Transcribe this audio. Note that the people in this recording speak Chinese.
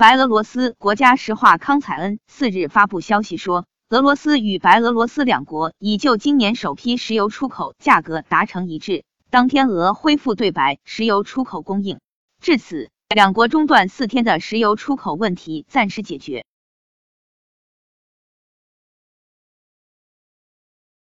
白俄罗斯国家石化康采恩四日发布消息说俄罗斯与白俄罗斯两国已就今年首批石油出口价格达成一致当天俄恢复对白石油出口供应。至此两国中断四天的石油出口问题暂时解决。